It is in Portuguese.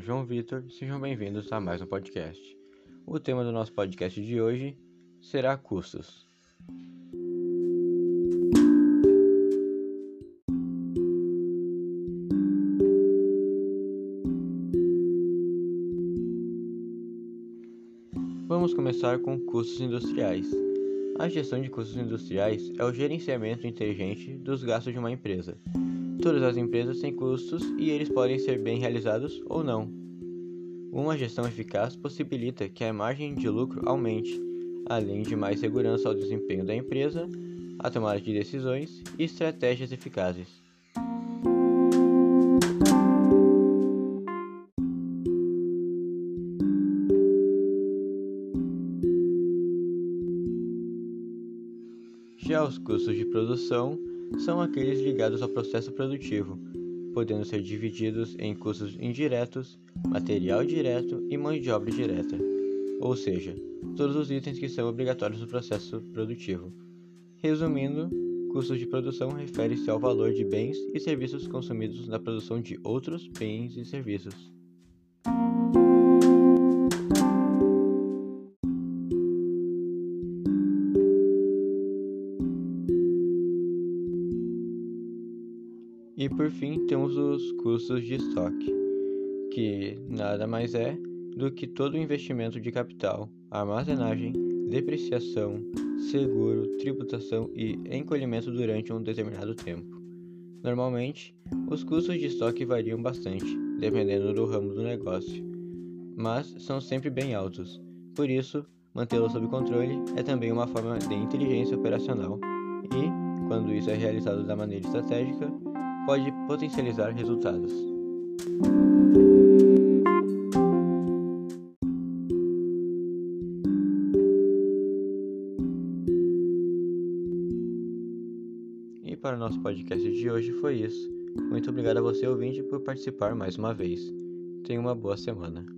João Vitor, sejam bem-vindos a mais um podcast. O tema do nosso podcast de hoje será custos. Vamos começar com custos industriais. A gestão de custos industriais é o gerenciamento inteligente dos gastos de uma empresa. Todas as empresas têm custos e eles podem ser bem realizados ou não. Uma gestão eficaz possibilita que a margem de lucro aumente, além de mais segurança ao desempenho da empresa, a tomada de decisões e estratégias eficazes. Já os custos de produção são aqueles ligados ao processo produtivo, podendo ser divididos em custos indiretos, material direto e mão de obra direta, ou seja, todos os itens que são obrigatórios no processo produtivo. Resumindo, custos de produção refere-se ao valor de bens e serviços consumidos na produção de outros bens e serviços. E por fim, temos os custos de estoque, que nada mais é do que todo o investimento de capital, armazenagem, depreciação, seguro, tributação e encolhimento durante um determinado tempo. Normalmente, os custos de estoque variam bastante, dependendo do ramo do negócio, mas são sempre bem altos. Por isso, mantê-los sob controle é também uma forma de inteligência operacional e, quando isso é realizado da maneira estratégica, pode potencializar resultados. E para o nosso podcast de hoje foi isso. Muito obrigado a você ouvinte por participar mais uma vez. Tenha uma boa semana.